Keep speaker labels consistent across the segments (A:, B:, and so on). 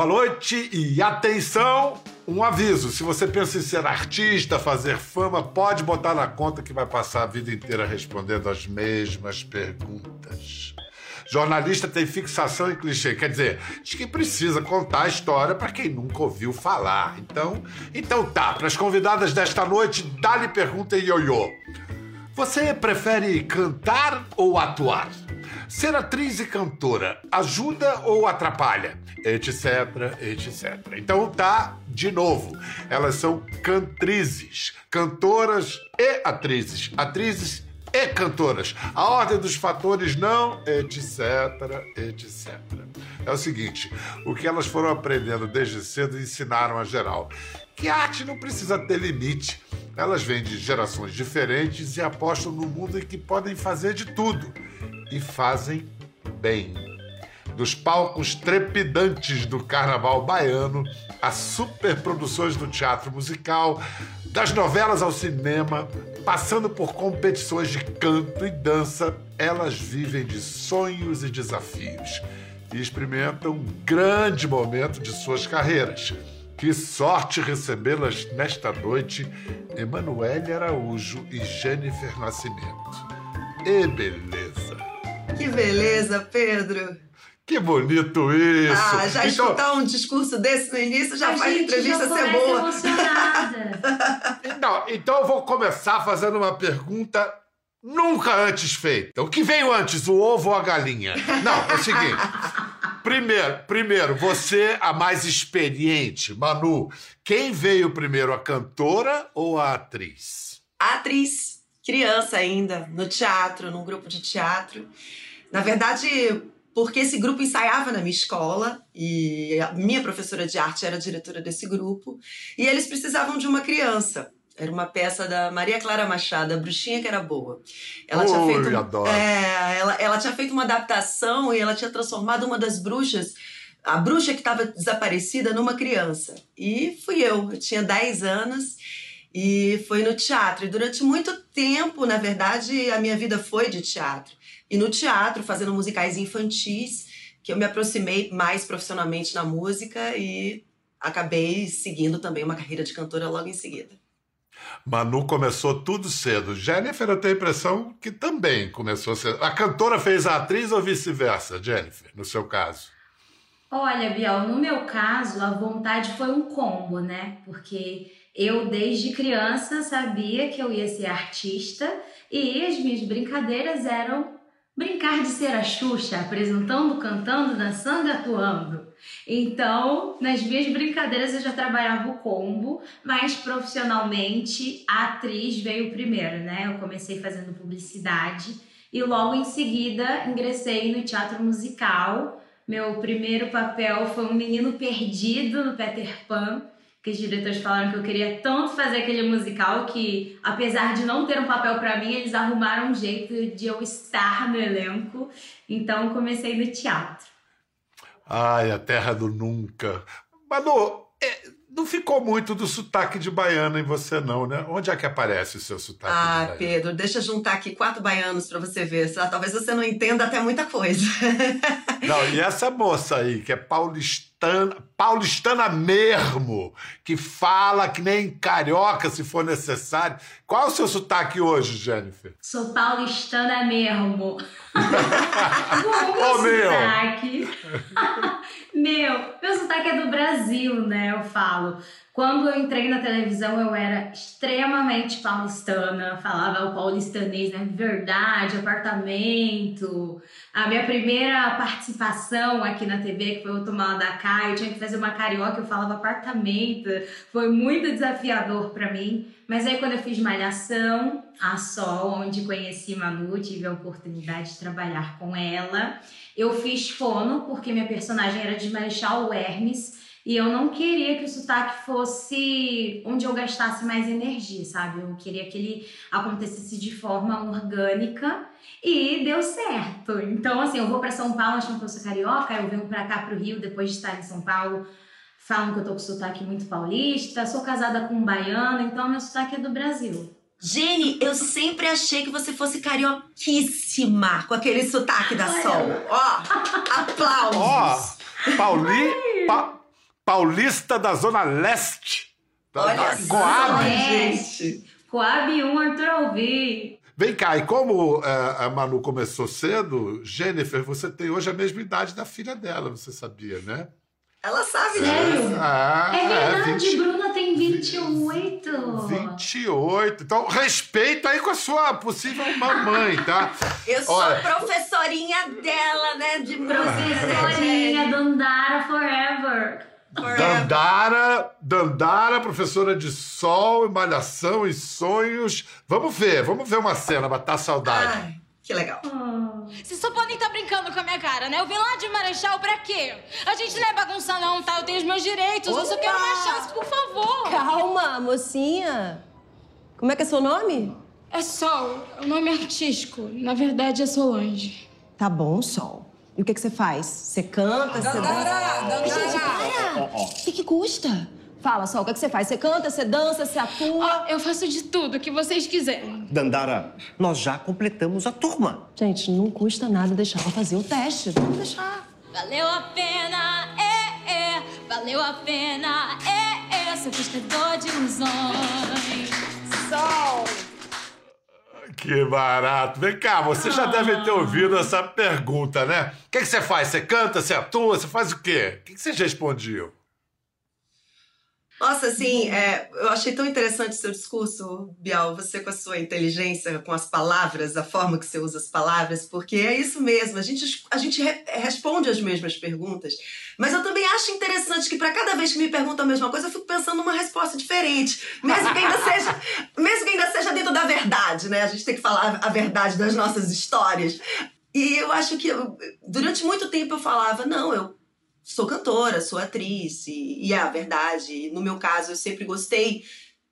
A: Boa noite e atenção! Um aviso: se você pensa em ser artista, fazer fama, pode botar na conta que vai passar a vida inteira respondendo as mesmas perguntas. Jornalista tem fixação em clichê, quer dizer, diz que precisa contar a história para quem nunca ouviu falar. Então, então tá, para as convidadas desta noite, dá-lhe pergunta e ioiô. Você prefere cantar ou atuar? Ser atriz e cantora ajuda ou atrapalha? Etc, etc. Então tá, de novo, elas são cantrizes, cantoras e atrizes. Atrizes e cantoras. A ordem dos fatores não, etc, etc. É o seguinte, o que elas foram aprendendo desde cedo ensinaram a geral. Que a arte não precisa ter limite. Elas vêm de gerações diferentes e apostam no mundo em que podem fazer de tudo. E fazem bem. Dos palcos trepidantes do carnaval baiano, a superproduções do teatro musical, das novelas ao cinema, passando por competições de canto e dança, elas vivem de sonhos e desafios e experimentam um grande momento de suas carreiras. Que sorte recebê-las nesta noite, Emanuele Araújo e Jennifer Nascimento. E beleza!
B: Que beleza, Pedro!
A: Que bonito isso!
B: Ah, já então... escutar um discurso desse no início já a faz a entrevista já ser boa.
A: Não, então eu vou começar fazendo uma pergunta nunca antes feita. O que veio antes, o ovo ou a galinha? Não, é o seguinte. Primeiro, primeiro, você a mais experiente, Manu. Quem veio primeiro, a cantora ou a atriz?
B: A atriz, criança ainda, no teatro, num grupo de teatro. Na verdade, porque esse grupo ensaiava na minha escola e a minha professora de arte era diretora desse grupo e eles precisavam de uma criança. Era uma peça da Maria Clara Machado, a Bruxinha que era boa.
A: Ela tinha feito, adoro.
B: É, ela, ela tinha feito uma adaptação e ela tinha transformado uma das bruxas, a bruxa que estava desaparecida, numa criança. E fui eu, eu tinha 10 anos e foi no teatro. E durante muito tempo, na verdade, a minha vida foi de teatro. E no teatro, fazendo musicais infantis, que eu me aproximei mais profissionalmente na música e acabei seguindo também uma carreira de cantora logo em seguida.
A: Manu começou tudo cedo. Jennifer, eu tenho a impressão que também começou cedo. A cantora fez a atriz ou vice-versa, Jennifer, no seu caso?
C: Olha, Biel, no meu caso, a vontade foi um combo, né? Porque eu, desde criança, sabia que eu ia ser artista e as minhas brincadeiras eram brincar de ser a Xuxa, apresentando, cantando, dançando atuando. Então, nas minhas brincadeiras eu já trabalhava o combo, mas profissionalmente a atriz veio primeiro, né? Eu comecei fazendo publicidade e logo em seguida ingressei no teatro musical. Meu primeiro papel foi um menino perdido no Peter Pan que os diretores falaram que eu queria tanto fazer aquele musical que, apesar de não ter um papel para mim, eles arrumaram um jeito de eu estar no elenco. Então comecei no teatro.
A: Ai, a terra do nunca. Manu, é, não ficou muito do sotaque de baiana em você, não, né? Onde é que aparece o seu sotaque?
B: Ah, Pedro, deixa eu juntar aqui quatro baianos para você ver. Talvez você não entenda até muita coisa.
A: Não, e essa moça aí, que é paulistana, paulistana mesmo, que fala que nem carioca se for necessário. Qual é o seu sotaque hoje, Jennifer?
C: Sou paulistana mesmo.
A: Ô, oh, meu!
C: Sotaque. Meu, meu sotaque é do Brasil, né? Eu falo. Quando eu entrei na televisão, eu era extremamente paulistana, falava o paulistanês, né? Verdade, apartamento. A minha primeira participação aqui na TV, que foi o Tomar da Cá, eu tinha que fazer uma carioca, eu falava apartamento. Foi muito desafiador para mim. Mas aí, quando eu fiz Malhação, a Sol, onde conheci Manu, tive a oportunidade de trabalhar com ela. Eu fiz fono, porque minha personagem era de Marechal Hermes. E eu não queria que o sotaque fosse onde eu gastasse mais energia, sabe? Eu queria que ele acontecesse de forma orgânica e deu certo. Então, assim, eu vou para São Paulo achando que eu sou carioca, eu venho para cá pro Rio depois de estar em São Paulo. Falam que eu tô com sotaque muito paulista, sou casada com um baiano, então meu sotaque é do Brasil.
B: Jenny, eu sempre achei que você fosse carioquíssima com aquele sotaque da Sol. Ó, aplausos.
A: Ó, Pauli, pa, paulista da Zona Leste. Da,
B: Olha
A: da
B: só,
A: Coab.
B: gente.
C: Coab 1, Arthur Alvi.
A: Vem cá, e como eh, a Manu começou cedo, Jennifer, você tem hoje a mesma idade da filha dela, você sabia, né?
B: Ela sabe
C: Sério?
B: disso.
A: Ah,
C: É verdade,
A: 20
C: Bruna tem 28.
A: 28. Então, respeito aí com a sua possível mamãe, tá?
B: Eu sou
A: Olha.
B: professorinha dela, né? De
C: Professorinha Dandara Forever.
A: Dandara, Dandara, professora de sol, malhação e sonhos. Vamos ver, vamos ver uma cena, matar a saudade.
B: Ai, que legal.
C: Oh.
D: Vocês só podem estar brincando com a minha cara, né? Eu vim lá de Marechal pra quê? A gente não é bagunça não, tá? Eu tenho os meus direitos, eu só quero uma chance, por favor.
E: Calma, mocinha. Como é que é seu nome?
D: É Sol, é o nome artístico. Na verdade é Solange.
E: Tá bom, Sol. E o que, que você faz? Você canta, você dança? Gente, para! O que, que custa? Fala, Sol, o que, que você faz? Você canta, você dança, você atua?
D: Ó, eu faço de tudo que vocês quiserem.
F: Dandara, nós já completamos a turma.
E: Gente, não custa nada deixar ela fazer o teste. Vamos deixar.
D: Valeu a pena, é, é. Valeu a pena, é, é. Seu pescador de ilusões.
A: Que barato. Vem cá, você já deve ter ouvido essa pergunta, né? O que, que você faz? Você canta, você atua, você faz o quê? O que, que vocês respondiam?
B: Nossa, assim, é, eu achei tão interessante o seu discurso, Bial, você com a sua inteligência, com as palavras, a forma que você usa as palavras, porque é isso mesmo, a gente, a gente re- responde as mesmas perguntas, mas eu também acho interessante que para cada vez que me perguntam a mesma coisa, eu fico pensando numa resposta diferente, mesmo que ainda seja, mesmo que ainda seja dentro da verdade, né? A gente tem que falar a verdade das nossas histórias. E eu acho que eu- durante muito tempo eu falava, não, eu sou cantora, sou atriz, e, e é a verdade. No meu caso, eu sempre gostei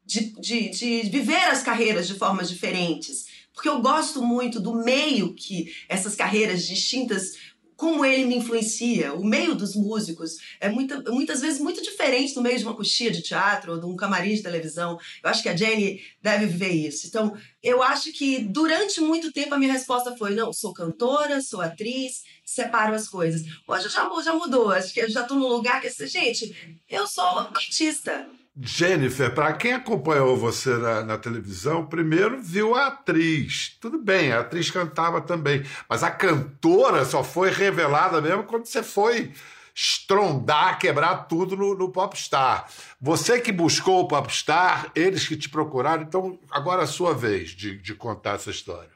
B: de, de, de viver as carreiras de formas diferentes, porque eu gosto muito do meio que essas carreiras distintas, como ele me influencia. O meio dos músicos é muita, muitas vezes muito diferente do meio de uma coxia de teatro ou de um camarim de televisão. Eu acho que a Jenny deve viver isso. Então, eu acho que durante muito tempo a minha resposta foi: não, sou cantora, sou atriz, separo as coisas. Hoje já, já mudou, acho que eu já estou num lugar que, gente, eu sou artista.
A: Jennifer, para quem acompanhou você na, na televisão, primeiro viu a atriz. Tudo bem, a atriz cantava também, mas a cantora só foi revelada mesmo quando você foi estrondar, quebrar tudo no, no Popstar. Você que buscou o Popstar, eles que te procuraram, então agora é a sua vez de, de contar essa história.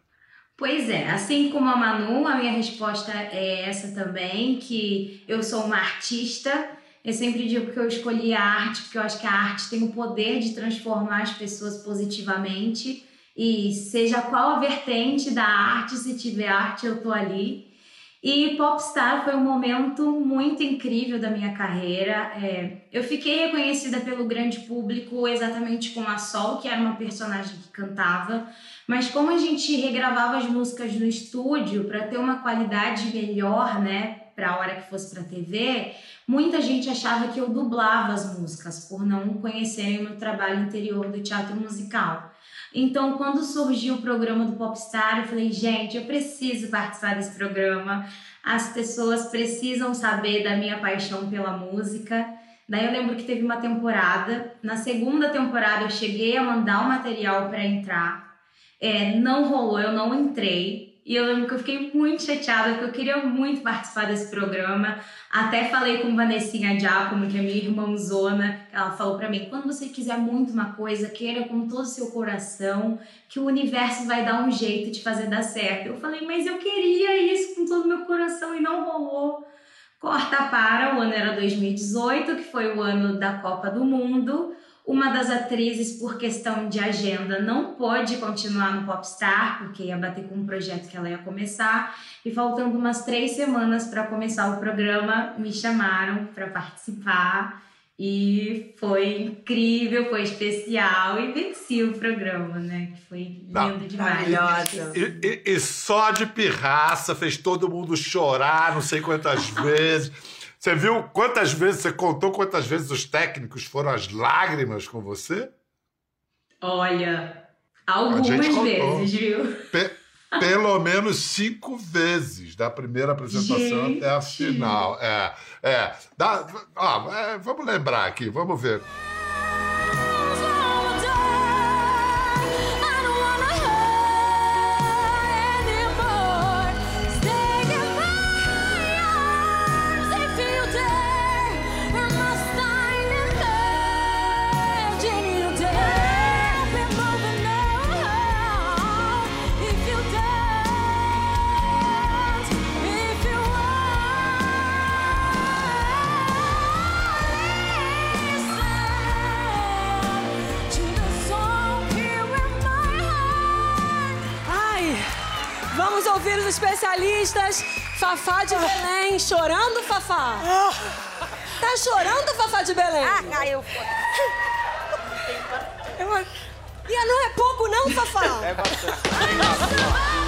C: Pois é, assim como a Manu, a minha resposta é essa também, que eu sou uma artista. Eu sempre digo que eu escolhi a arte porque eu acho que a arte tem o poder de transformar as pessoas positivamente. E seja qual a vertente da arte, se tiver arte, eu tô ali. E Popstar foi um momento muito incrível da minha carreira. É, eu fiquei reconhecida pelo grande público exatamente com a Sol, que era uma personagem que cantava. Mas como a gente regravava as músicas no estúdio para ter uma qualidade melhor, né, para a hora que fosse para TV, muita gente achava que eu dublava as músicas por não conhecerem o meu trabalho interior do teatro musical. Então, quando surgiu o programa do Popstar, eu falei, gente, eu preciso participar desse programa. As pessoas precisam saber da minha paixão pela música. Daí eu lembro que teve uma temporada. Na segunda temporada eu cheguei a mandar o material para entrar. É, não rolou, eu não entrei. E eu lembro que eu fiquei muito chateada, porque eu queria muito participar desse programa. Até falei com Vanessinha Giacomo, que é minha irmãzona. Ela falou pra mim: quando você quiser muito uma coisa, queira com todo o seu coração, que o universo vai dar um jeito de fazer dar certo. Eu falei: mas eu queria isso com todo o meu coração e não rolou. Corta para, o ano era 2018, que foi o ano da Copa do Mundo. Uma das atrizes, por questão de agenda, não pôde continuar no Popstar, porque ia bater com um projeto que ela ia começar. E faltando umas três semanas para começar o programa, me chamaram para participar. E foi incrível, foi especial e venci o programa, né? Que foi lindo
A: Não.
C: demais.
B: Maravilhosa.
A: E, e- e só de pirraça fez todo mundo chorar, não sei quantas vezes. Você viu quantas vezes, você contou quantas vezes os técnicos foram às lágrimas com você?
C: Olha, algumas vezes, viu?
A: Pe- pelo menos cinco vezes, da primeira apresentação
C: Gente.
A: até a final. É, é. Dá, ó, é, vamos lembrar aqui, vamos ver.
G: Ouvir os especialistas. Fafá de Belém, chorando, Fafá? Tá chorando, Fafá de Belém?
H: Ah, eu...
G: Eu... E não é pouco, não, Fafá?
H: É bastante.
B: Ai,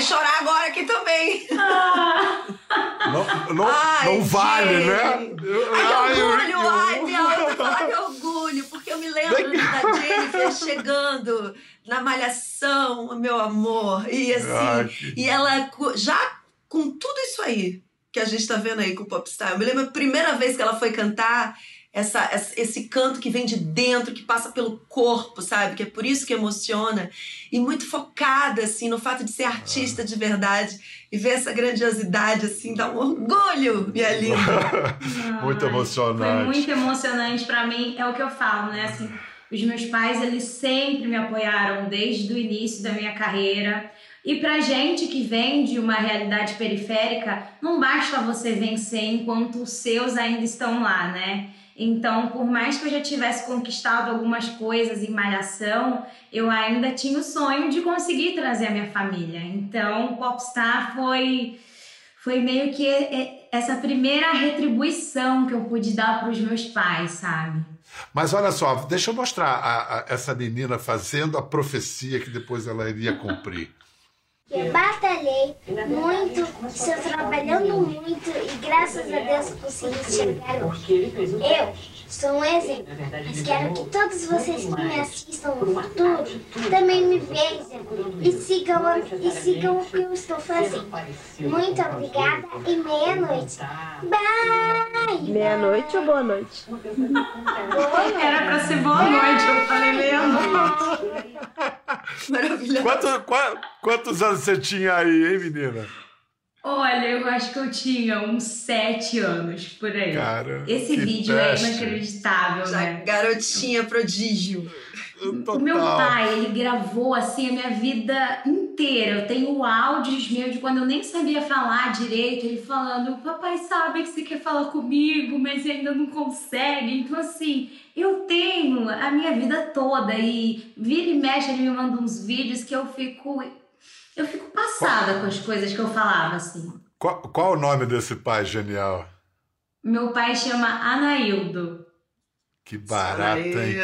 B: fez chorar agora aqui também.
A: Não, não,
B: Ai,
A: não vale,
B: gente.
A: né? Eu-
B: Ai, que orgulho,
A: eu-
B: ai, meu, eu vou falar que orgulho, porque eu me lembro da Jennifer chegando na malhação, meu amor, e assim,
A: Ai,
B: e ela já com tudo isso aí que a gente tá vendo aí com o Popstar, eu me lembro a primeira vez que ela foi cantar essa, essa- esse canto que vem de dentro, que passa pelo corpo, sabe? Que é por isso que emociona. E muito focada, assim, no fato de ser artista de verdade. E ver essa grandiosidade, assim, dá um orgulho, minha linda.
A: Muito
C: Foi
A: emocionante.
C: muito emocionante pra mim, é o que eu falo, né? Assim, os meus pais, eles sempre me apoiaram desde o início da minha carreira. E pra gente que vem de uma realidade periférica, não basta você vencer enquanto os seus ainda estão lá, né? Então, por mais que eu já tivesse conquistado algumas coisas em malhação, eu ainda tinha o sonho de conseguir trazer a minha família. Então, o Popstar foi foi meio que é, essa primeira retribuição que eu pude dar para os meus pais, sabe?
A: Mas olha só, deixa eu mostrar a- a- essa menina fazendo a profecia que depois ela iria cumprir.
I: Eu batalhei muito, estou trabalhando muito e graças a Deus consegui chegar hoje. Eu sou um exemplo, mas quero que todos vocês que me assistam no futuro também me vejam e sigam, e sigam o que eu estou fazendo. Muito obrigada e meia-noite. Bye!
H: Meia-noite ou boa noite?
C: Era para ser boa noite, eu falei meia-noite.
B: Maravilhoso.
A: Quanto- qua- quantos anos você tinha aí, hein, menina?
C: Olha, eu acho que eu tinha uns sete anos por aí.
A: Cara,
C: Esse
A: que
C: vídeo
A: teste.
C: é inacreditável,
B: Já
C: né?
B: garotinha prodígio.
C: O meu pai, ele gravou assim a minha vida inteira. Eu tenho áudios meus de quando eu nem sabia falar direito, ele falando: "Papai sabe que você quer falar comigo, mas ainda não consegue". Então assim, eu tenho a minha vida toda e vira e mexe ele me manda uns vídeos que eu fico eu fico passada com as coisas que eu falava assim.
A: Qual, qual o nome desse pai genial?
C: Meu pai chama Anaildo.
A: Que barato, hein?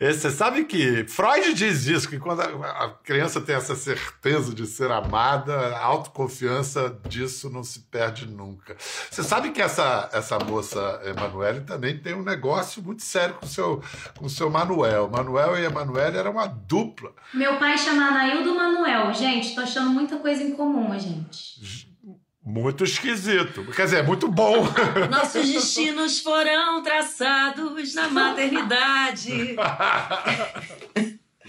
A: Você sabe que Freud diz isso, que quando a, criança tem essa certeza de ser amada, a autoconfiança disso não se perde nunca. Você sabe que essa, essa moça Emanuele também tem um negócio muito sério com o seu, com o seu Manuel. Manuel e Emanuele eram uma dupla.
C: Meu pai chama Anaildo Manuel. Gente, tô achando muita coisa em comum, a gente.
A: Muito esquisito. Quer dizer, muito bom.
B: Nossos destinos foram traçados na maternidade.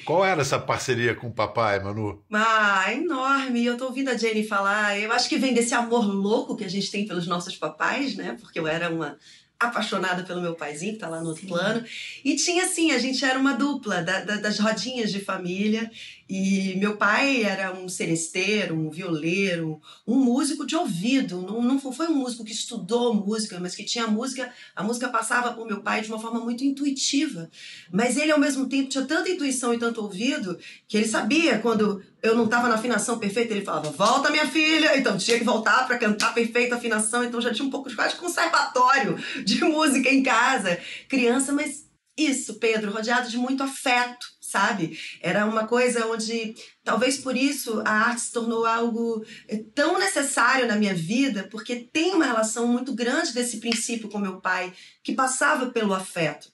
A: Qual era essa parceria com o papai, Manu?
B: Ah, enorme. Eu tô ouvindo a Jenny falar. Eu acho que vem desse amor louco que a gente tem pelos nossos papais, né? Porque eu era uma apaixonada pelo meu paizinho, que tá lá no outro plano. E tinha, assim, a gente era uma dupla da- da- das rodinhas de família. E meu pai era um seresteiro, um violeiro, um músico de ouvido. Não, não foi um músico que estudou música, mas que tinha música. A música passava por meu pai de uma forma muito intuitiva. Mas ele, ao mesmo tempo, tinha tanta intuição e tanto ouvido que ele sabia quando eu não estava na afinação perfeita, ele falava, volta minha filha, então tinha que voltar para cantar perfeita afinação, então já tinha um pouco de quase conservatório de música em casa, criança, mas isso, Pedro, rodeado de muito afeto, sabe? Era uma coisa onde, talvez por isso, a arte se tornou algo eh, tão necessário na minha vida, porque tem uma relação muito grande desse princípio com meu pai, que passava pelo afeto.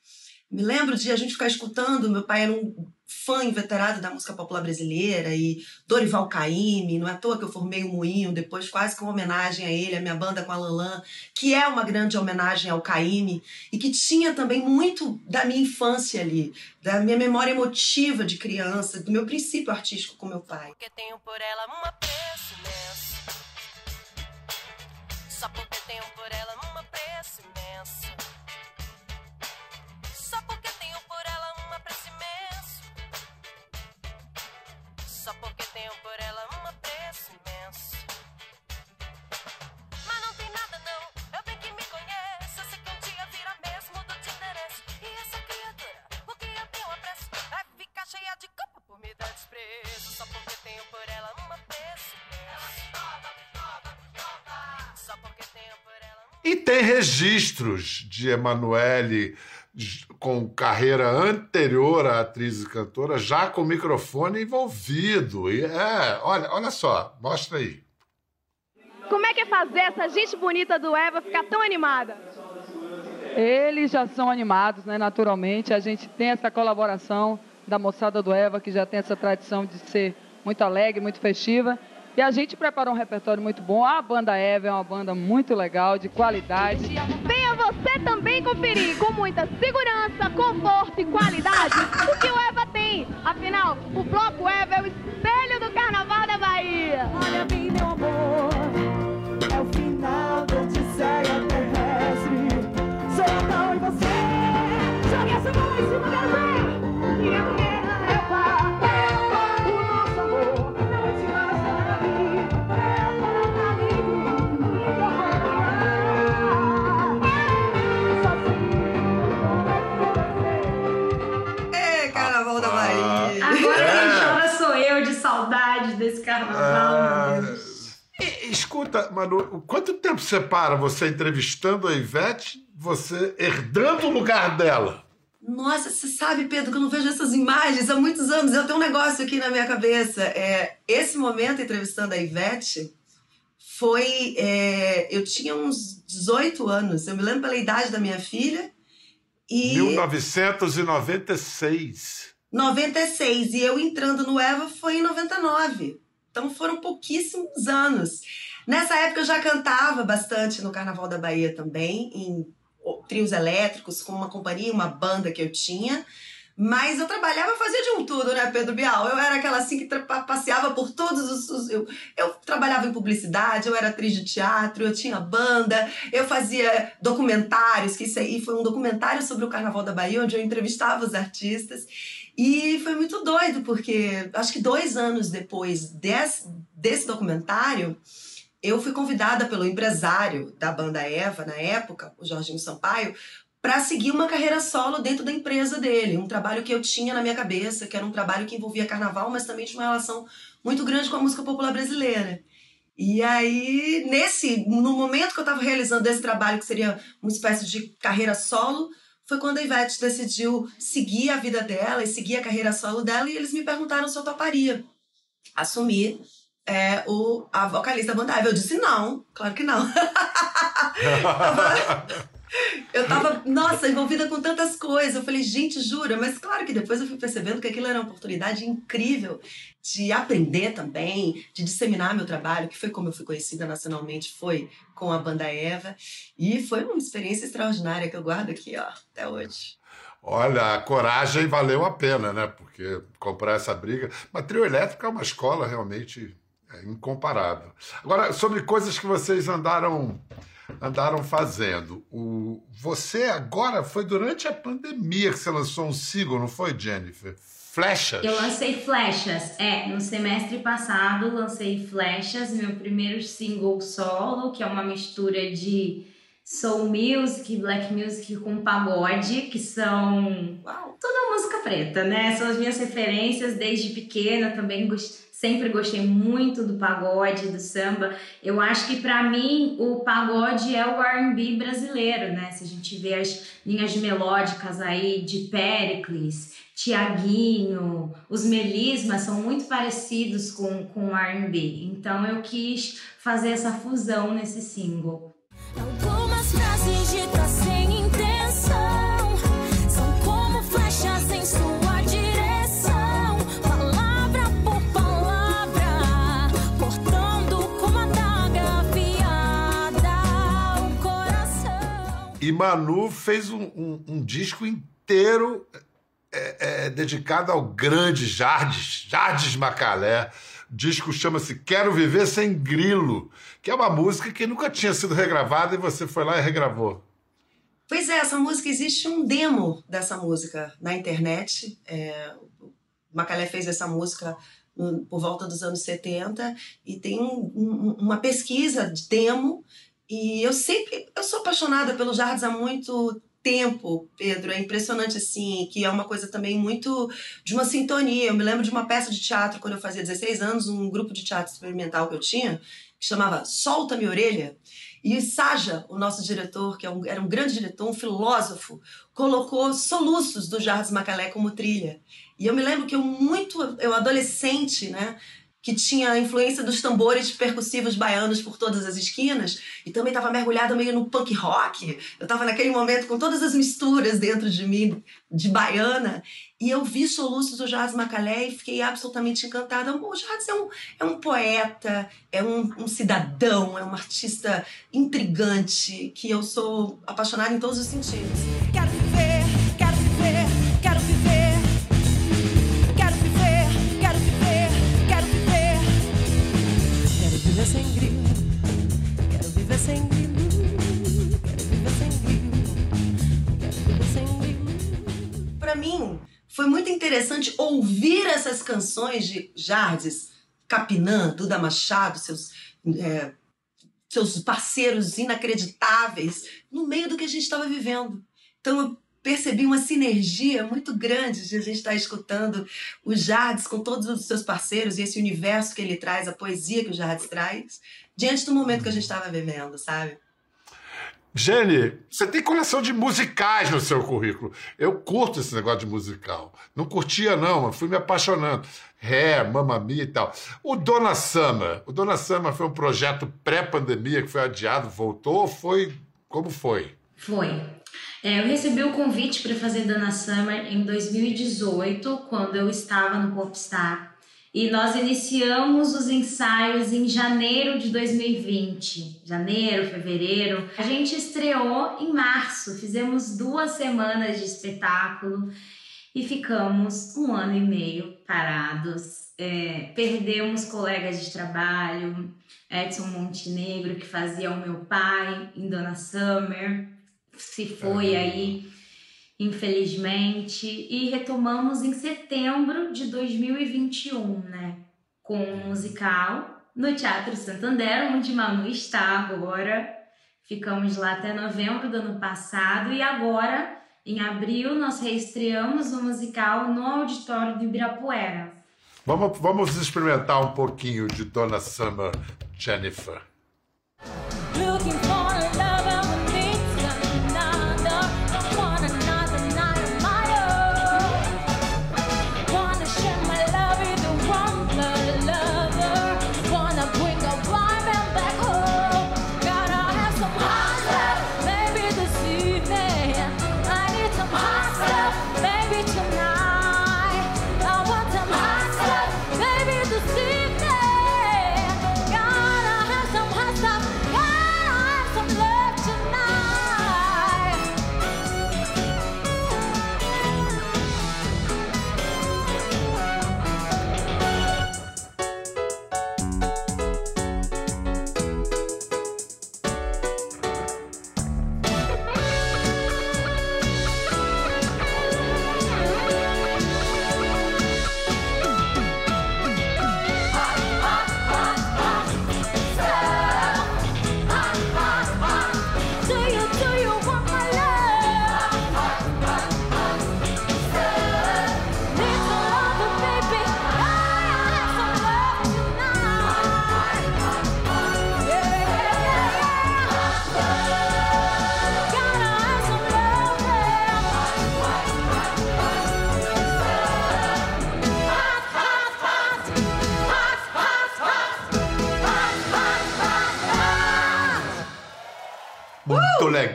B: Me lembro de a gente ficar escutando, meu pai era um fã inveterado da música popular brasileira e Dorival Caymmi, não é à toa que eu formei o um Moinho, depois quase com homenagem a ele, a minha banda com a Lalan, que é uma grande homenagem ao Caymmi e que tinha também muito da minha infância ali, da minha memória emotiva de criança, do meu princípio artístico com meu pai.
J: Porque tenho por ela uma imenso. Só porque tenho por ela uma imenso. Tem
A: registros de Emanuele com carreira anterior à atriz e cantora, já com o microfone envolvido. E é, olha, olha só, mostra aí.
H: Como é que é fazer essa gente bonita do Eva ficar tão animada?
K: Eles já são animados, né, naturalmente. A gente tem essa colaboração da moçada do Eva, que já tem essa tradição de ser muito alegre, muito festiva. E a gente preparou um repertório muito bom. A banda Eva é uma banda muito legal, de qualidade.
H: Venha você também conferir com muita segurança, conforto e qualidade o que o Eva tem. Afinal, o Bloco Eva é o espelho do Carnaval da Bahia.
L: Olha
A: Manu, quanto tempo separa você entrevistando a Ivete, você herdando o lugar dela?
B: Nossa, você sabe, Pedro, que eu não vejo essas imagens há muitos anos. Eu tenho um negócio aqui na minha cabeça. É, esse momento entrevistando a Ivete foi. é, eu tinha uns 18 anos. Eu me lembro pela idade da minha filha. E
A: 1996.
B: 96. E eu entrando no Eva foi em 99. Então foram pouquíssimos anos. Nessa época eu já cantava bastante no Carnaval da Bahia também, em trios elétricos, com uma companhia, uma banda que eu tinha. Mas eu trabalhava, fazia de um tudo, né, Pedro Bial? Eu era aquela assim que passeava por todos os. os- eu, eu trabalhava em publicidade, eu era atriz de teatro, eu tinha banda, eu fazia documentários, que isso aí foi um documentário sobre o Carnaval da Bahia, onde eu entrevistava os artistas. E foi muito doido, porque acho que dois anos depois desse, desse documentário, eu fui convidada pelo empresário da banda Eva, na época, o Jorginho Sampaio, para seguir uma carreira solo dentro da empresa dele. Um trabalho que eu tinha na minha cabeça, que era um trabalho que envolvia carnaval, mas também tinha uma relação muito grande com a música popular brasileira. E aí, nesse, no momento que eu estava realizando esse trabalho, que seria uma espécie de carreira solo, foi quando a Ivete decidiu seguir a vida dela e seguir a carreira solo dela, e eles me perguntaram se eu toparia assumir é, o, a vocalista da banda Eva. Eu disse não, claro que não. Eu tava, nossa, envolvida com tantas coisas. Eu falei, gente, jura? Mas claro que depois eu fui percebendo que aquilo era uma oportunidade incrível de aprender também, de disseminar meu trabalho, que foi como eu fui conhecida nacionalmente, foi com a banda Eva. E foi uma experiência extraordinária que eu guardo aqui, ó, até hoje.
A: Olha, a coragem valeu a pena, né? Porque comprar essa briga. Mas trio elétrico é uma escola realmente é, incomparável. Agora, sobre coisas que vocês andaram andaram fazendo. O, você agora foi durante a pandemia que você lançou um single, não foi, Jennifer? Flechas.
C: Eu lancei Flechas, é, no semestre passado lancei Flechas, meu primeiro single solo, que é uma mistura de soul music, black music com pagode, que são
B: Uau.
C: toda música preta, né? São as minhas referências desde pequena, também gost... sempre gostei muito do pagode, do samba. Eu acho que para mim o pagode é o R&B brasileiro, né? Se a gente vê as linhas melódicas aí de Pericles, Tiaguinho, os melismas são muito parecidos com com o R&B. Então eu quis fazer essa fusão nesse single.
L: Algumas frases ditas
A: E Manu fez um, um- um disco inteiro é, é, dedicado ao grande Jardes, Jardes Macalé. O disco chama-se Quero Viver Sem Grilo, que é uma música que nunca tinha sido regravada e você foi lá e regravou.
B: Pois é, essa música existe um demo dessa música na internet. É, Macalé fez essa música no- por volta dos anos 70 e tem um- um- uma pesquisa de demo. E eu sempre, eu sou apaixonada pelo Jardim há muito tempo, Pedro. É impressionante assim, que é uma coisa também muito de uma sintonia. Eu me lembro de uma peça de teatro quando eu fazia 16 anos, um grupo de teatro experimental que eu tinha, que chamava Solta Minha Orelha. E o Saja, o nosso diretor, que é era um grande diretor, um filósofo, colocou soluços do Jardim Macalé como trilha. E eu me lembro que eu muito, eu adolescente, né, que tinha a influência dos tambores percussivos baianos por todas as esquinas, e também estava mergulhada meio no punk rock. Eu estava naquele momento com todas as misturas dentro de mim, de baiana, e eu vi soluços do Jardim Macalé e fiquei absolutamente encantada. O Jardim é um, é um poeta, é um, um cidadão, é um artista intrigante, que eu sou apaixonada em todos os sentidos.
L: Quero
B: foi muito interessante ouvir essas canções de Jardes, Capinã, Duda Machado, seus, é, seus parceiros inacreditáveis, no meio do que a gente estava vivendo. Então eu percebi uma sinergia muito grande de a gente estar escutando o Jardes com todos os seus parceiros e esse universo que ele traz, a poesia que o Jardes traz, diante do momento que a gente estava vivendo, sabe?
A: Jenny, você tem coleção de musicais no seu currículo. Eu curto esse negócio de musical. Não curtia, não, mas fui me apaixonando. Ré, Mamma Mia e tal. O Dona Summer. O Dona Summer foi um projeto pré-pandemia que foi adiado, voltou? Foi. Como foi?
C: Foi. É, eu recebi o convite para fazer Dana Summer em 2018, quando eu estava no Popstar. E nós iniciamos os ensaios em janeiro de 2020. Janeiro, fevereiro. A gente estreou em março, fizemos duas semanas de espetáculo e ficamos um ano e meio parados. É, perdemos colegas de trabalho, Edson Montenegro, que fazia o meu pai em Dona Summer, se foi aí, infelizmente, e retomamos em setembro de 2021, né? Com um musical no Teatro Santander, onde Manu está agora. Ficamos lá até novembro do ano passado e agora, em abril, nós reestreamos o musical no auditório do Ibirapuera.
A: Vamos, vamos experimentar um pouquinho de Dona Summer Jennifer.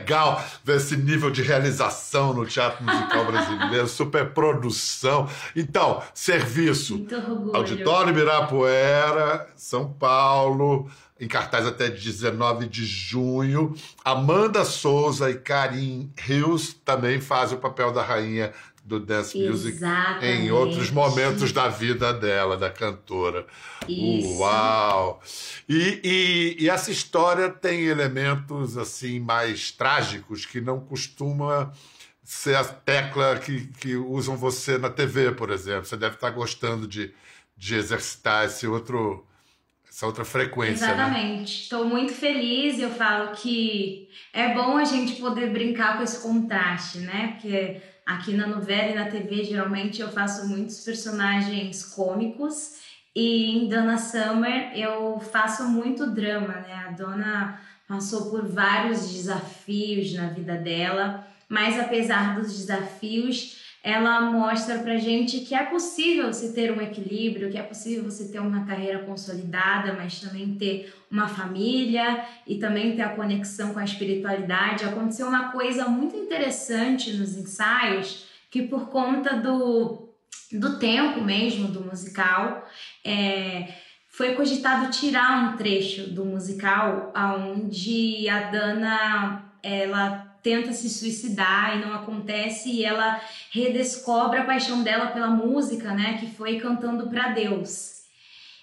A: Legal ver esse nível de realização no teatro musical brasileiro, superprodução. Então, serviço. Auditório Ibirapuera, São Paulo, em cartaz até 19 de junho. Amanda Souza e Karim Rios também fazem o papel da rainha do dance music
C: Exatamente.
A: em outros momentos da vida dela, da cantora.
C: Isso.
A: Uau! E, e- e essa história tem elementos assim mais trágicos que não costuma ser a tecla que, que usam você na TV, por exemplo. Você deve estar gostando de, de exercitar esse outro, essa outra frequência. Né?
C: Exatamente. Estou muito feliz. Eu falo que é bom a gente poder brincar com esse contraste, né? Porque aqui na novela e na TV, geralmente eu faço muitos personagens cômicos. E em Dona Summer eu faço muito drama, né? A dona passou por vários desafios na vida dela, mas apesar dos desafios, ela mostra pra gente que é possível se ter um equilíbrio, que é possível você ter uma carreira consolidada, mas também ter uma família e também ter a conexão com a espiritualidade. Aconteceu uma coisa muito interessante nos ensaios, que por conta do, do tempo mesmo do musical, é, foi cogitado tirar um trecho do musical onde a Dana ela tenta se suicidar e não acontece e ela redescobre a paixão dela pela música, né, que foi cantando para Deus.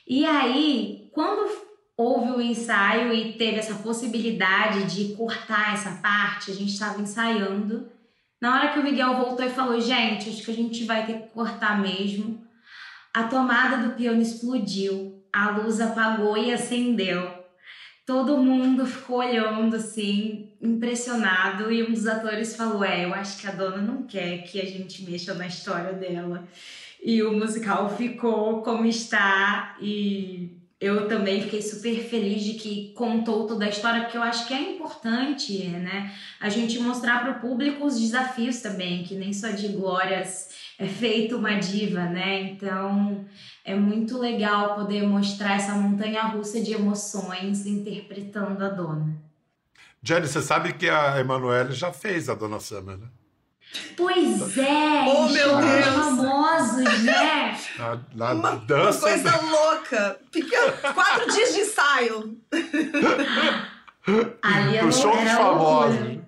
C: E aí, quando houve o ensaio e teve essa possibilidade de cortar essa parte, a gente estava ensaiando. Na hora que o Miguel voltou e falou: "Gente, acho que a gente vai ter que cortar mesmo". A tomada do piano explodiu, a luz apagou e acendeu. Todo mundo ficou olhando assim, impressionado, e um dos atores falou: É, eu acho que a dona não quer que a gente mexa na história dela. E o musical ficou como está, e eu também fiquei super feliz de que contou toda a história, porque eu acho que é importante, né? A gente mostrar para o público os desafios também, que nem só de glórias é feito uma diva, né? Então é muito legal poder mostrar essa montanha russa de emoções interpretando a dona.
A: Jenny, você sabe que a Emanuele já fez a Dona Summer, né?
C: Pois é!
B: Oh, meu Deus!
C: famosos, né?
A: Na, na
B: Uma
A: dança.
B: coisa louca. Quatro dias de ensaio.
C: Ali eu
A: Os
C: não
A: shows
C: era
A: famosos.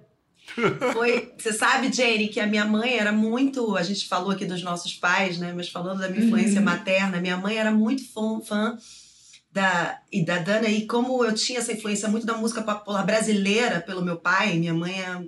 B: Foi, você sabe, Jane, que a minha mãe era muito. A gente falou aqui dos nossos pais, né? Mas falando da minha influência
C: Uhum.
B: materna, minha mãe era muito fã, fã da, e da Dana. E como eu tinha essa influência muito da música popular brasileira pelo meu pai, minha mãe é,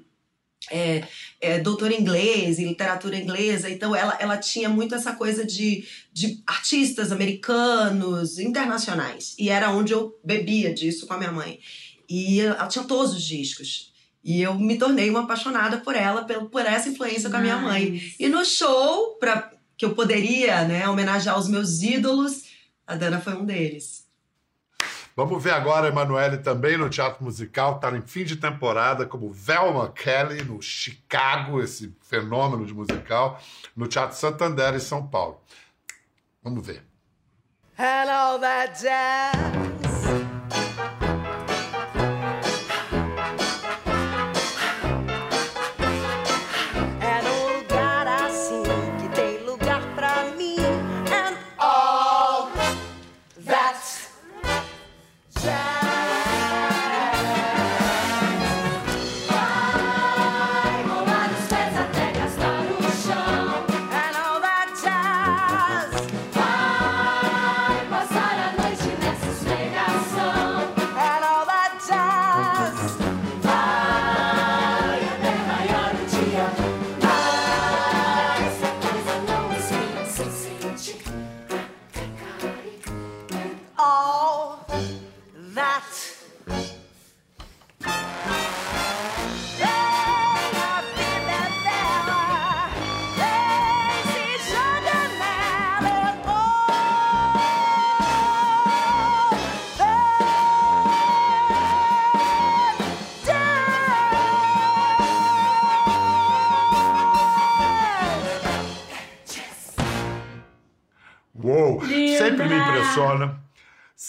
B: é, é doutora em inglês, em literatura inglesa, então ela, ela tinha muito essa coisa de, de artistas americanos, internacionais. E era onde eu bebia disso com a minha mãe. E ela tinha todos os discos. E eu me tornei uma apaixonada por ela, por, por essa influência com a minha mãe. E no show, pra, que eu poderia né, homenagear os meus ídolos, a Dana foi um deles.
A: Vamos ver agora a Emanuele também no teatro musical, está em fim de temporada como Velma Kelly no Chicago, esse fenômeno de musical, no Teatro Santander em São Paulo. Vamos ver.
L: That.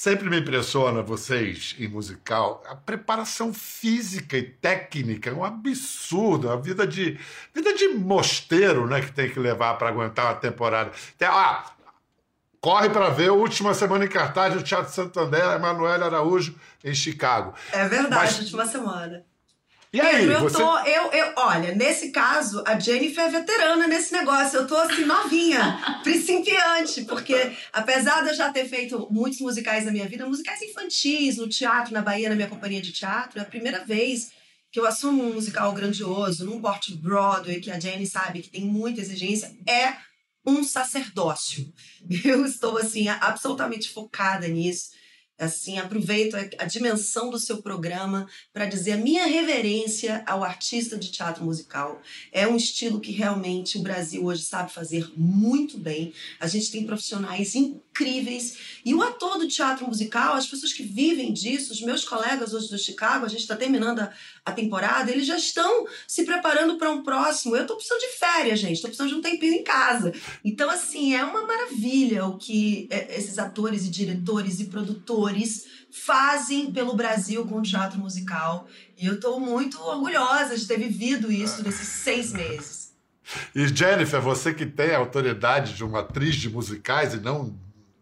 A: Sempre me impressiona. Vocês em musical. A preparação física e técnica é um absurdo. A vida de vida de mosteiro, né, que tem que levar para aguentar uma temporada. Tem- ah, corre para ver a última semana em cartaz do Teatro Santander, Emanuele Araújo em Chicago.
B: É verdade,
A: Mas-
B: última semana.
A: E aí,
B: Pedro, eu
A: você
B: tô. Eu, eu, olha, nesse caso, a Jennifer é veterana nesse negócio. Eu tô assim, novinha, principiante, porque apesar de eu já ter feito muitos musicais na minha vida, musicais infantis, no teatro, na Bahia, na minha companhia de teatro, é a primeira vez que eu assumo um musical grandioso, num porte Broadway, que a Jenny sabe que tem muita exigência, é um sacerdócio. Eu estou, assim, absolutamente focada nisso. Assim, aproveito a, a dimensão do seu programa para dizer a minha reverência ao artista de teatro musical. É um estilo que realmente o Brasil hoje sabe fazer muito bem. A gente tem profissionais incríveis. E o ator do teatro musical, as pessoas que vivem disso, os meus colegas hoje do Chicago, a gente está terminando a, a temporada, eles já estão se preparando para um próximo. Eu estou precisando de férias, gente. Estou precisando de um tempinho em casa. Então, assim, é uma maravilha o que é, esses atores e diretores e produtores fazem pelo Brasil com o teatro musical. E eu estou muito orgulhosa de ter vivido isso nesses seis meses.
A: E Jennifer, você que tem a autoridade de uma atriz de musicais e não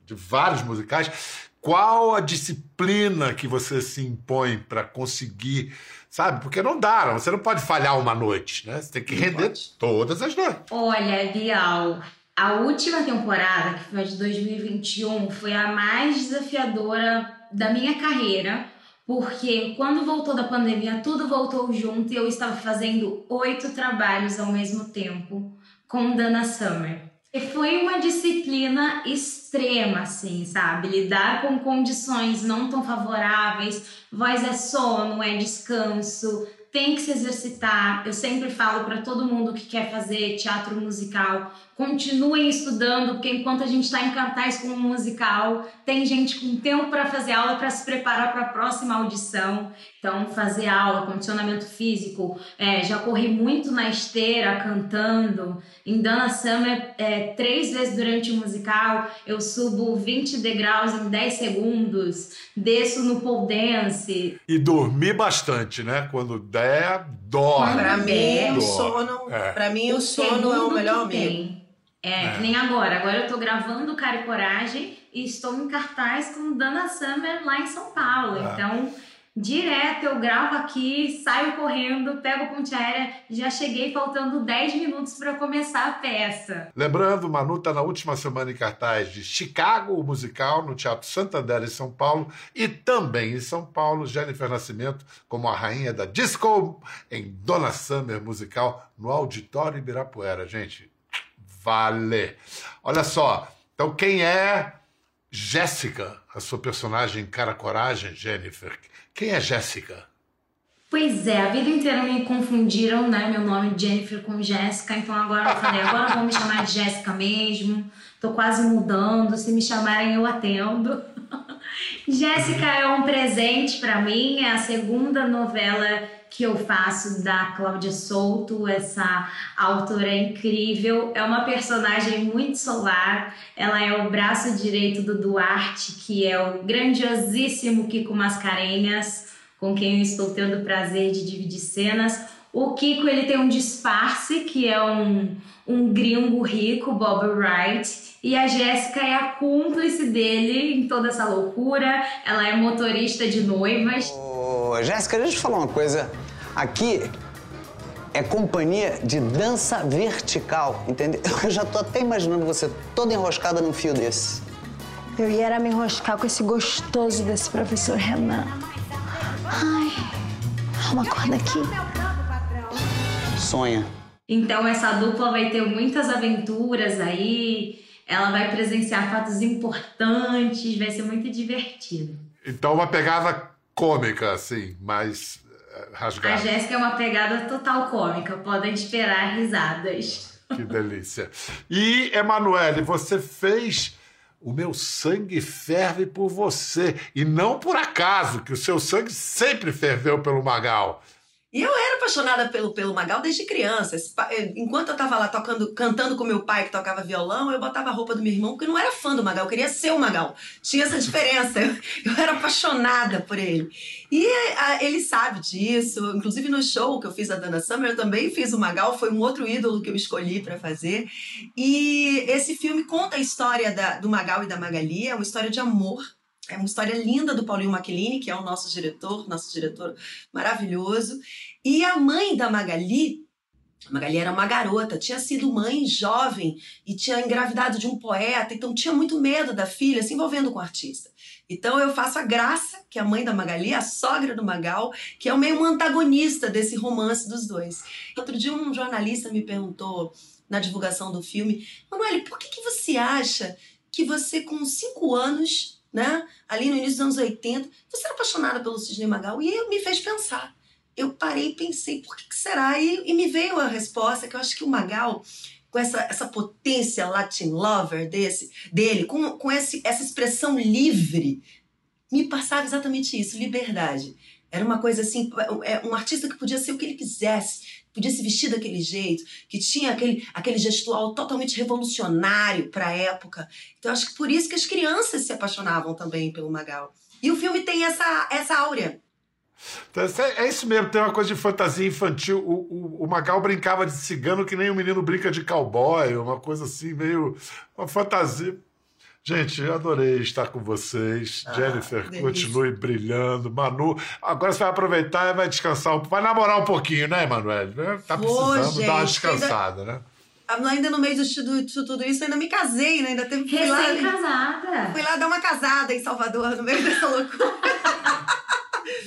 A: de vários musicais, qual a disciplina que você se impõe para conseguir, sabe? Porque não dá, você não pode falhar uma noite, né? Você tem que render todas as noites.
C: Olha, Bial, a última temporada, que foi a de 2021, foi a mais desafiadora da minha carreira, porque quando voltou da pandemia, tudo voltou junto e eu estava fazendo oito trabalhos ao mesmo tempo com Dana Summer. E foi uma disciplina extrema, assim, sabe? Lidar com condições não tão favoráveis, voz é sono, é descanso, tem que se exercitar. Eu sempre falo para todo mundo que quer fazer teatro musical, continuem estudando, porque enquanto a gente está em cartaz com um musical, tem gente com tempo para fazer aula para se preparar para a próxima audição. Então, fazer aula, condicionamento físico. É, já corri muito na esteira cantando. Em Dana Summer, é, três vezes durante o musical, eu subo 20 degraus em 10 segundos, desço no pole dance.
A: E dormir bastante, né? Quando der, dorme.
B: Pra mim, o sono,
A: É.
B: pra mim, o sono é o melhor amigo.
C: É,
A: É.
C: que nem agora. Agora eu tô gravando Cara e Coragem e estou em cartaz com Dana Summer lá em São Paulo.
A: Ah.
C: Então, direto eu gravo aqui, saio correndo, pego a ponte aérea, já cheguei faltando 10 minutos para começar a peça.
A: Lembrando, Manu está na última semana em cartaz de Chicago, o musical, no Teatro Santander, em São Paulo, e também em São Paulo, Jennifer Nascimento como a rainha da disco em Dona Summer musical no Auditório Ibirapuera. Gente, vale! Olha só, então quem é Jéssica, a sua personagem Cara Coragem, Jennifer? Quem é Jéssica?
C: Pois é, a vida inteira me confundiram, né? Meu nome Jennifer com Jéssica, então agora eu falei, agora vão me chamar de Jéssica mesmo. Tô quase mudando, se me chamarem eu atendo. Jéssica é um presente pra mim, é a segunda novela que eu faço da Cláudia Souto, essa autora incrível. É uma personagem muito solar, ela é o braço direito do Duarte, que é o grandiosíssimo Kiko Mascarenhas com quem eu estou tendo o prazer de dividir cenas. O Kiko ele tem um disfarce, que é um, um gringo rico, Bob Wright, e a Jéssica é a cúmplice dele em toda essa loucura. Ela é motorista de noivas.
M: Ô, Jéssica, deixa eu te falar uma coisa. Aqui é companhia de dança vertical, entendeu? Eu já tô até imaginando você toda enroscada num fio desse.
N: Eu ia era me enroscar com esse gostoso desse professor Renan. Ai, uma corda aqui.
M: Sonha.
C: Então essa dupla vai ter muitas aventuras aí. Ela vai presenciar fatos importantes, vai ser muito divertido.
A: Então, uma pegada cômica, assim, mais eh,
C: A
A: rasgada.
C: Jéssica é uma pegada total cômica, podem esperar risadas.
A: Que delícia. E, Emanuele, você fez O Meu Sangue Ferve por Você. E não por acaso, que o seu sangue sempre ferveu pelo Magal.
B: E eu era apaixonada pelo, pelo Magal desde criança. Eh, Enquanto eu tava lá tocando, cantando com meu pai que tocava violão, eu botava a roupa do meu irmão, porque eu não era fã do Magal, eu queria ser o Magal. Tinha essa diferença. Eu, eu era apaixonada por ele. E ah, ele sabe disso. Inclusive no show que eu fiz da Dana Summer, eu também fiz o Magal, foi um outro ídolo que eu escolhi pra fazer. E esse filme conta a história da- do Magal e da Magali, é uma história de amor. É uma história linda do Paulinho Macchilini, que é o nosso diretor, nosso diretor maravilhoso. E a mãe da Magali, a Magali era uma garota, tinha sido mãe jovem e tinha engravidado de um poeta, então tinha muito medo da filha se envolvendo com o artista. Então eu faço a Graça, que é a mãe da Magali, a sogra do Magal, que é o meio antagonista desse romance dos dois. Outro dia um jornalista me perguntou na divulgação do filme, Manuele, por que, que você acha que você com cinco anos, né, ali no início dos anos 80, você era apaixonada pelo Sidney Magal? E me fez pensar. Eu parei e pensei, por que, que será? E, e me veio a resposta que eu acho que o Magal com essa, essa potência Latin lover desse, dele, com, com esse, essa expressão livre, me passava exatamente isso, liberdade. Era uma coisa assim, é um artista que podia ser o que ele quisesse, podia se vestir daquele jeito, que tinha aquele, aquele gestual totalmente revolucionário para a época. Então acho que por isso que as crianças se apaixonavam também pelo Magal. E o filme tem essa, essa áurea.
A: Então, É é isso mesmo, tem uma coisa de fantasia infantil. O, o, o Magal brincava de cigano que nem o menino brinca de cowboy, uma coisa assim, meio. Uma fantasia. Gente, eu adorei estar com vocês.
B: Ah,
A: Jennifer,
B: delícia.
A: continue brilhando. Manu, agora você vai aproveitar e vai descansar um Vai namorar um pouquinho, né, Emanuele? Tá
B: Vou,
A: precisando dar uma
B: gente,
A: descansada, né?
B: Ainda no meio de tudo, de tudo isso, ainda me casei, né? Ainda teve
C: Recém-casada.
B: Fui lá dar uma casada em Salvador, no meio dessa loucura.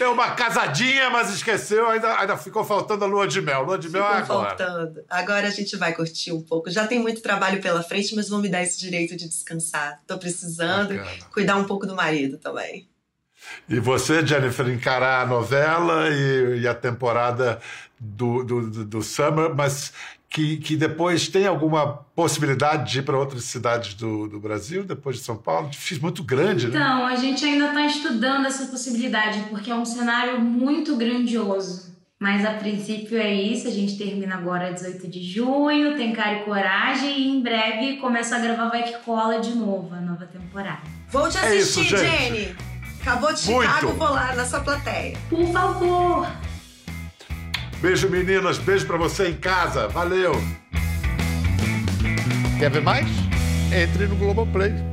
A: Deu uma casadinha, mas esqueceu, ainda, ainda ficou faltando a lua de mel. Lua de mel é
B: Ficou
A: agora.
B: faltando. Agora a gente vai curtir um pouco. Já tem muito trabalho pela frente, mas vou me dar esse direito de descansar. Tô precisando
A: Bacana.
B: cuidar um pouco do marido também.
A: E você, Jennifer, encarar a novela e, e a temporada do, do, do, do Summer, mas que, que depois tem alguma possibilidade de ir para outras cidades do, do Brasil, depois de São Paulo? Difícil, muito grande, né?
C: Então, a gente ainda está estudando essa possibilidade, porque é um cenário muito grandioso. Mas a princípio é isso, a gente termina agora 18 de junho, tem cara e coragem, e em breve começa a gravar Vai Que Cola de novo, a nova temporada.
B: Vou te
A: É isso,
B: assistir,
A: gente.
B: Jenny. Acabou de
A: Muito.
B: Chicago, vou lá na sua plateia.
C: Por favor!
A: Beijo, meninas. Beijo para você em casa. Valeu. Quer ver mais? Entre no Globoplay.